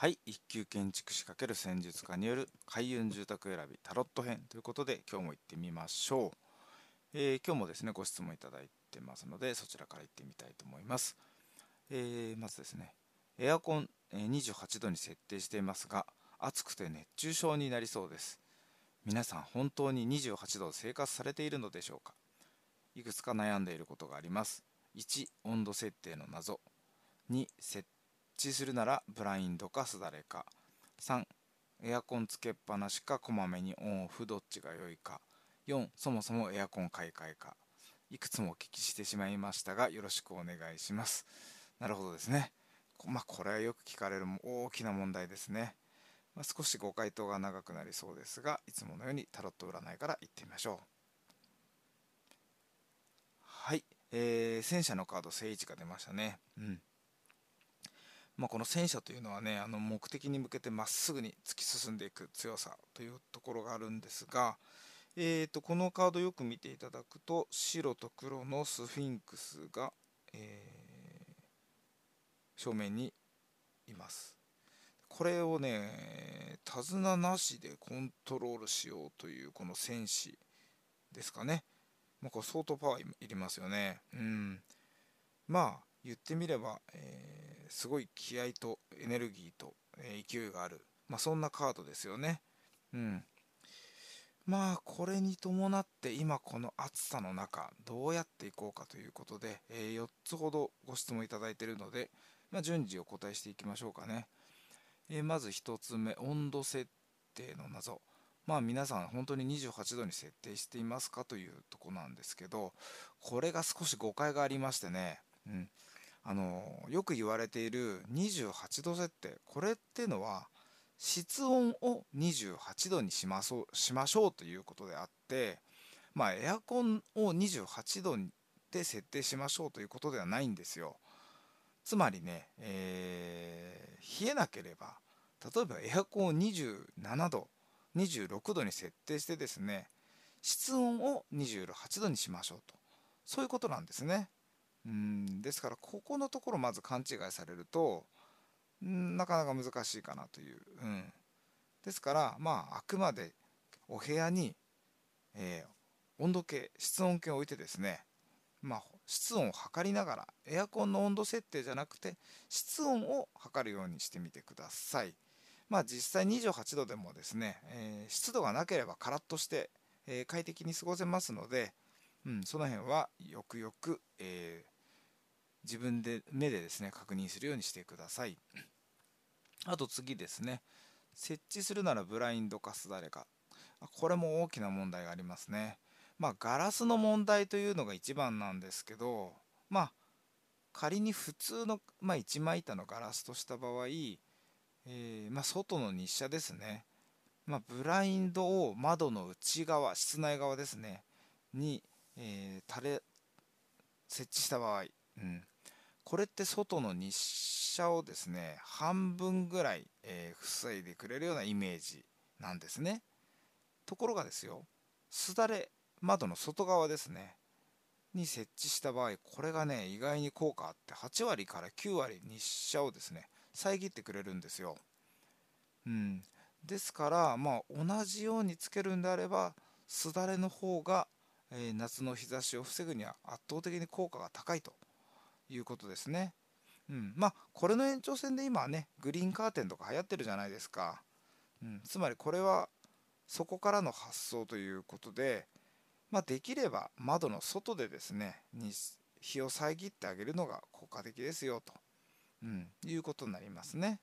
はい一級建築士×戦術家による開運住宅選びタロット編ということで今日も行ってみましょう、えー、今日もですねご質問いただいてます。のでそちらから行ってみたいと思います、えー、まずですねエアコン28度に設定していますが暑くて熱中症になりそうです。皆さん本当に28度生活されているのでしょうか？いくつか悩んでいることがあります。1温度設定の謎。2設置するならブラインドかすだれか。3エアコンつけっぱなしかこまめにオンオフどっちが良いか。4そもそもエアコン買い替えか。いくつもお聞きしてしまいましたがよろしくお願いします。なるほどですね。まあこれはよく聞かれる大きな問題ですね、まあ、少しご回答が長くなりそうですがいつものようにタロット占いからいってみましょう。はい、えー、戦車のカード聖一が出ましたね。うん。まあ、この戦車というのはねあの目的に向けてまっすぐに突き進んでいく強さというところがあるんですが、えーと、このカードよく見ていただくと白と黒のスフィンクスが、えー、正面にいます。これをね手綱なしでコントロールしようというこの戦士ですかね。まあ、これ相当パワーいりますよね。うん。まあ言ってみれば、えー、すごい気合とエネルギーと、え、勢いがある、まあ、そんなカードですよね。うん、まあこれに伴って今この暑さの中どうやっていこうかということで、えー、4つほどご質問いただいているので、まあ、順次お答えしていきましょうかね。えー、まず1つ目温度設定の謎。まあ皆さん本当に28度に設定していますかというとこなんですけどこれが少し誤解がありましてね、うん、あのよく言われている28度設定。これっていうのは室温を28度にしましょうしましょうということであってまあエアコンを28度で設定しましょうということではないんですよ。つまりね、えー、冷えなければ例えばエアコンを27度26度に設定してですね室温を28度にしましょうと。そういうことなんですね。うん。ですからここのところまず勘違いされるとなかなか難しいかなという、うん、ですからまああくまでお部屋に、えー、温度計室温計を置いてですねまあ室温を測りながらエアコンの温度設定じゃなくて室温を測るようにしてみてください。まあ実際28度でもですね、えー、湿度がなければカラッとして、えー、快適に過ごせますので、うん、その辺はよくよく、えー、自分で目でですね確認するようにしてください。あと次ですね。設置するならブラインドかすだれか。これも大きな問題がありますね。まあガラスの問題というのが一番なんですけどまあ仮に普通の、まあ、一枚板のガラスとした場合、えー、まあ、外の日射ですね、まあ、ブラインドを窓の内側室内側ですね。に、えー、垂れ設置した場合、うん、これって外の日射をですね半分ぐらい、えー、防いでくれるようなイメージなんですね。ところがですよすだれ窓の外側ですねに設置した場合これがね意外に効果あって8割から9割日射をですね遮ってくれるんですよ。うん。ですからまあ同じようにつけるんであればすだれの方が、えー、夏の日差しを防ぐには圧倒的に効果が高いということですね。うん、まあこれの延長線で今はねグリーンカーテンとか流行ってるじゃないですか。うん、つまりこれはそこからの発想ということで、まあ、できれば窓の外でですね日を遮ってあげるのが効果的ですよと、うん、いうことになりますね。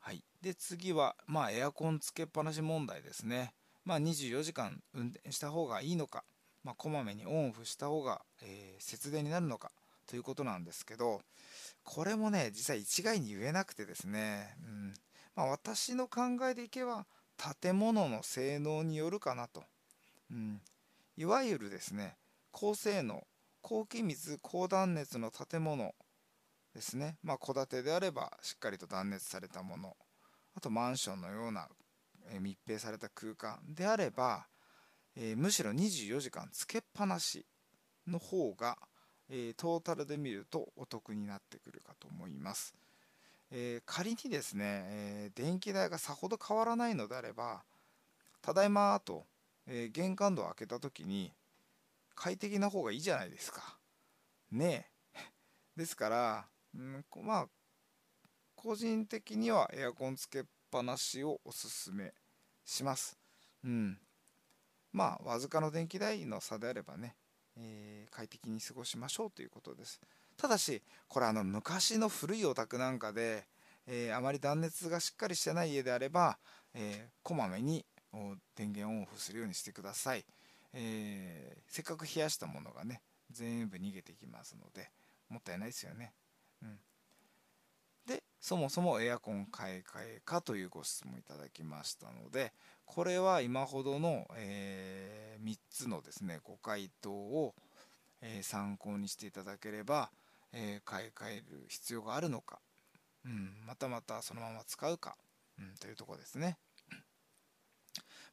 はい、で次は、まあ、エアコンつけっぱなし問題ですね。まあ、24時間運転した方がいいのか、まあ、こまめにオンオフした方が、えー、節電になるのかということなんですけどこれもね実際一概に言えなくてですね、うん。まあ、私の考えでいけば建物の性能によるかなと、うん、いわゆるですね高性能高気密高断熱の建物ですね。まあ戸建てであればしっかりと断熱されたもの。あとマンションのような密閉された空間であればえー、むしろ24時間つけっぱなしの方が、えー、トータルで見るとお得になってくるかと思います。えー、仮にですね、えー、電気代がさほど変わらないのであればただいまと、え、玄関ドア開けた時に快適な方がいいじゃないですか。ねえ。ですから、うん、まあ個人的にはエアコンつけっぱなしをおすすめします。うん。まあわずかの電気代の差であればね、えー、快適に過ごしましょうということです。ただしこれあの昔の古いお宅なんかで、えー、あまり断熱がしっかりしてない家であれば、えー、こまめに電源オンオフするようにしてください、えー、せっかく冷やしたものがね全部逃げていきますのでもったいないですよね、うん、そもそもエアコン買い替えかというご質問いただきましたのでこれは今ほどの、えー、3つのですねご回答を、えー、参考にしていただければえー、買い替える必要があるのか、うん、またまたそのまま使うか、うん、というとこですね。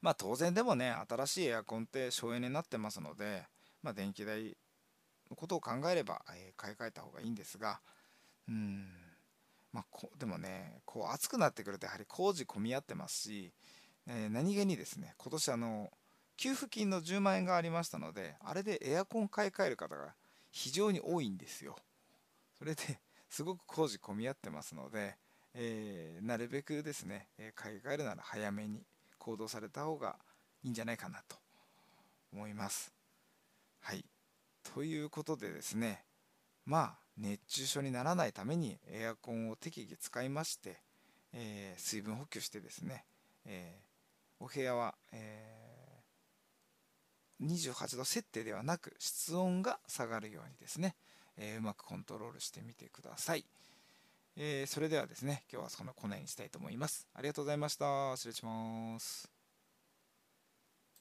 まあ当然でもね新しいエアコンって省エネになってますので、まあ、電気代のことを考えれば、え、買い替えた方がいいんですがうんまあこでもねこう暑くなってくるとやはり工事混み合ってますし、えー、何気にですね今年あの給付金の10万円がありましたのであれでエアコン買い替える方が非常に多いんですよ。それですごく工事混み合ってますので、えー、なるべくですね、買い替えるなら早めに行動された方がいいんじゃないかなと思います。はい。ということでですね、まあ、熱中症にならないためにエアコンを適宜使いまして、えー、水分補給してですね、えー、お部屋は、えー、28度設定ではなく室温が下がるようにですね、え、うまくコントロールしてみてください。え、それではですね、今日はそのコネにしたいと思います。ありがとうございました。失礼します。